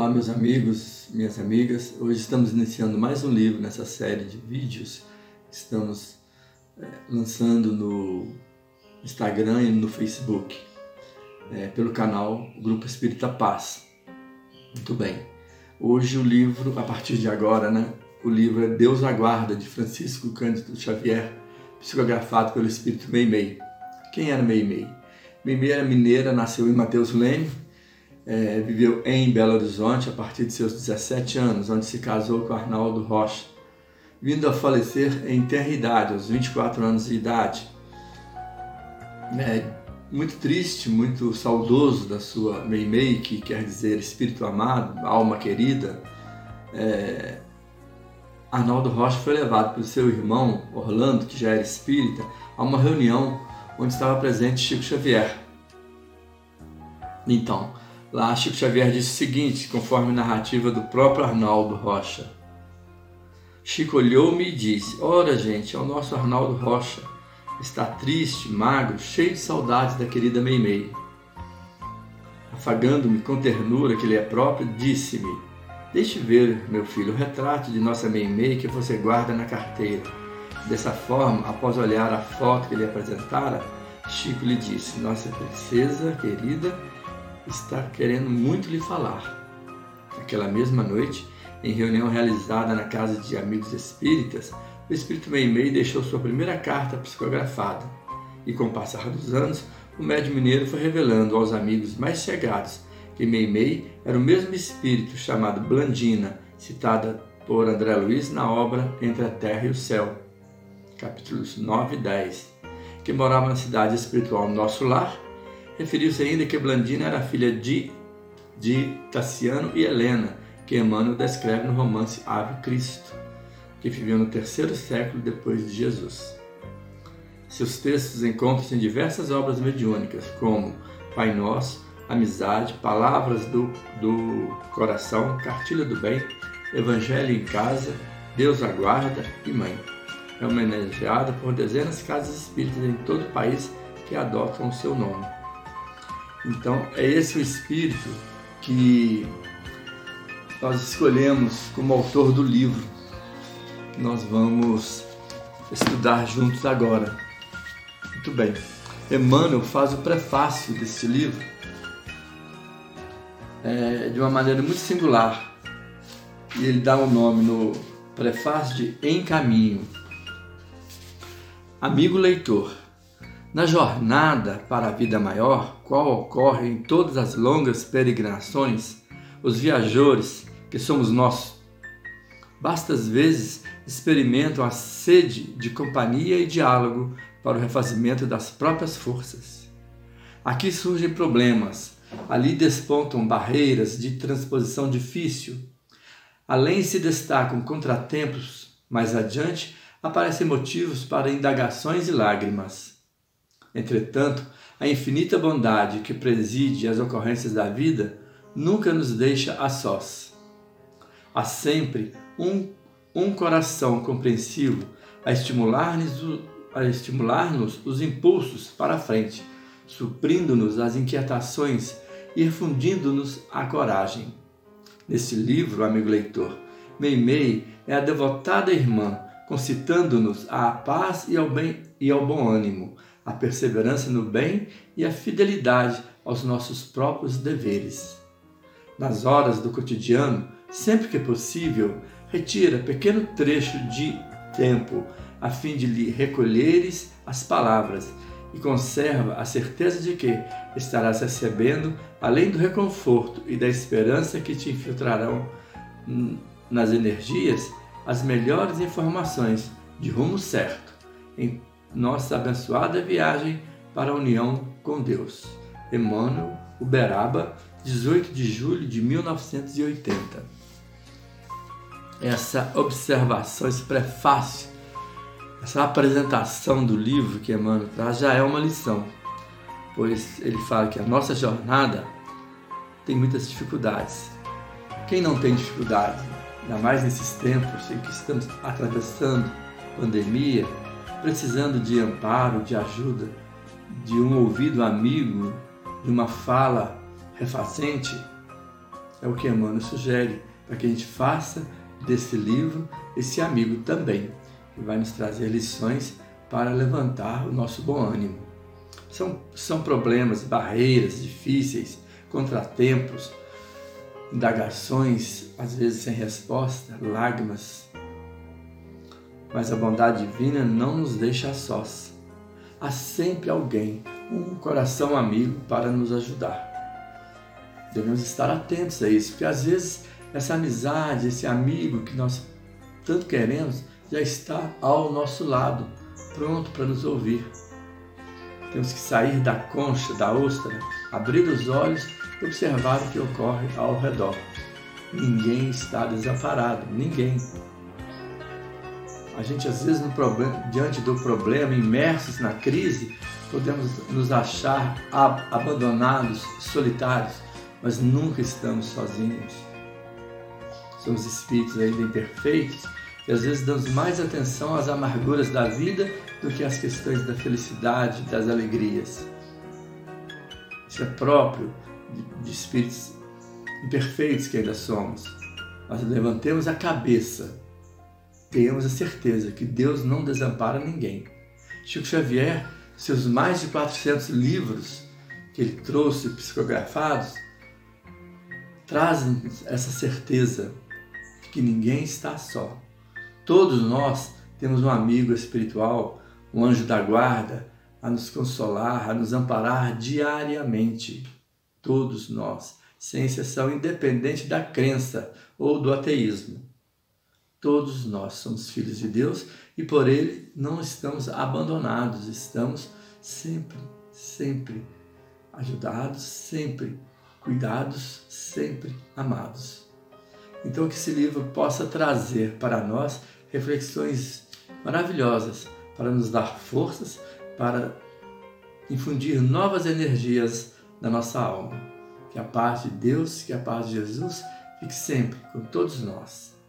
Olá, meus amigos, minhas amigas. Hoje estamos iniciando mais um livro nessa série de vídeos que estamos é, lançando no Instagram e no Facebook, é, pelo canal Grupo Espírita Paz. Muito bem. Hoje o livro, a partir de agora, né? O livro é Deus Aguarda, de Francisco Cândido Xavier, psicografado pelo Espírito Meimei. Quem era Meimei? Meimei era mineira, nasceu em Mateus Leme, é, viveu em Belo Horizonte a partir de seus 17 anos, onde se casou com Arnaldo Rocha, vindo a falecer em terra idade, aos 24 anos de idade. É, muito triste, muito saudoso da sua Meimei, que quer dizer espírito amado, alma querida, é, Arnaldo Rocha foi levado pelo seu irmão Orlando, que já era espírita, a uma reunião onde estava presente Chico Xavier. Então, Lá, Chico Xavier disse o seguinte, conforme narrativa do próprio Arnaldo Rocha. Chico olhou-me e disse: Ora, gente, é o nosso Arnaldo Rocha. Está triste, magro, cheio de saudades da querida Meimei. Afagando-me com ternura que lhe é próprio, disse-me: Deixe ver, meu filho, o retrato de nossa Meimei que você guarda na carteira. Dessa forma, após olhar a foto que lhe apresentara, Chico lhe disse: Nossa princesa querida, está querendo muito lhe falar. Aquela mesma noite, em reunião realizada na casa de amigos espíritas, o espírito Meimei deixou sua primeira carta psicografada. E com o passar dos anos, o médium mineiro foi revelando aos amigos mais chegados que Meimei era o mesmo espírito chamado Blandina, citada por André Luiz na obra Entre a Terra e o Céu, capítulos 9 e 10, que morava na cidade espiritual Nosso Lar Referiu-se ainda que Blandina era filha de, de Tassiano e Helena, que Emmanuel descreve no romance Ave Cristo, que viveu no terceiro século depois de Jesus. Seus textos encontram-se em diversas obras mediúnicas, como Pai Nosso, Amizade, Palavras do, do Coração, Cartilha do Bem, Evangelho em Casa, Deus Aguarda e Mãe. É homenageada por dezenas de casas espíritas em todo o país que adotam o seu nome. Então, é esse o espírito que nós escolhemos como autor do livro. Nós vamos estudar juntos agora. Muito bem. Emmanuel faz o prefácio deste livro é, de uma maneira muito singular. E ele dá o um nome no prefácio de Em Caminho. Amigo leitor, na jornada para a vida maior, qual ocorre em todas as longas peregrinações, os viajores, que somos nós, bastas vezes experimentam a sede de companhia e diálogo para o refazimento das próprias forças. Aqui surgem problemas, ali despontam barreiras de transposição difícil. Além se destacam contratempos, mais adiante aparecem motivos para indagações e lágrimas. Entretanto, a infinita bondade que preside as ocorrências da vida nunca nos deixa a sós. Há sempre um, um coração compreensivo a estimular-nos a estimular-nos os impulsos para a frente, suprindo-nos as inquietações e infundindo-nos a coragem. Neste livro, amigo leitor, Meimei é a devotada irmã, concitando-nos à paz e ao bem e ao bom ânimo, a perseverança no bem e a fidelidade aos nossos próprios deveres. Nas horas do cotidiano, sempre que possível, retira pequeno trecho de tempo a fim de lhe recolheres as palavras e conserva a certeza de que estarás recebendo, além do reconforto e da esperança que te infiltrarão nas energias, as melhores informações de rumo certo, em nossa abençoada viagem para a união com Deus. Emmanuel, Uberaba, 18 de julho de 1980. Essa observação, esse prefácio, essa apresentação do livro que Emmanuel traz já é uma lição, pois ele fala que a nossa jornada tem muitas dificuldades. Quem não tem dificuldade, ainda mais nesses tempos em que estamos atravessando pandemia, precisando de amparo, de ajuda, de um ouvido amigo, de uma fala refacente, é o que Emmanuel sugere para que a gente faça desse livro esse amigo também, que vai nos trazer lições para levantar o nosso bom ânimo. São, são problemas, barreiras difíceis, contratempos, indagações, às vezes sem resposta, lágrimas. Mas a bondade divina não nos deixa sós. Há sempre alguém, um coração amigo para nos ajudar. Devemos estar atentos a isso, porque às vezes essa amizade, esse amigo que nós tanto queremos, já está ao nosso lado, pronto para nos ouvir. Temos que sair da concha, da ostra, abrir os olhos e observar o que ocorre ao redor. Ninguém está desamparado, ninguém. A gente, às vezes, problema, diante do problema, imersos na crise, podemos nos achar abandonados, solitários, mas nunca estamos sozinhos. Somos espíritos ainda imperfeitos e às vezes damos mais atenção às amarguras da vida do que às questões da felicidade, das alegrias. Isso é próprio de espíritos imperfeitos que ainda somos. Mas levantemos a cabeça, tenhamos a certeza que Deus não desampara ninguém. Chico Xavier, seus mais de 400 livros que ele trouxe psicografados, trazem essa certeza de que ninguém está só. Todos nós temos um amigo espiritual, um anjo da guarda, a nos consolar, a nos amparar diariamente. Todos nós, sem exceção, independente da crença ou do ateísmo. Todos nós somos filhos de Deus e por Ele não estamos abandonados, estamos sempre, sempre ajudados, sempre cuidados, sempre amados. Então, que esse livro possa trazer para nós reflexões maravilhosas para nos dar forças, para infundir novas energias na nossa alma. Que a paz de Deus, que a paz de Jesus fique sempre com todos nós.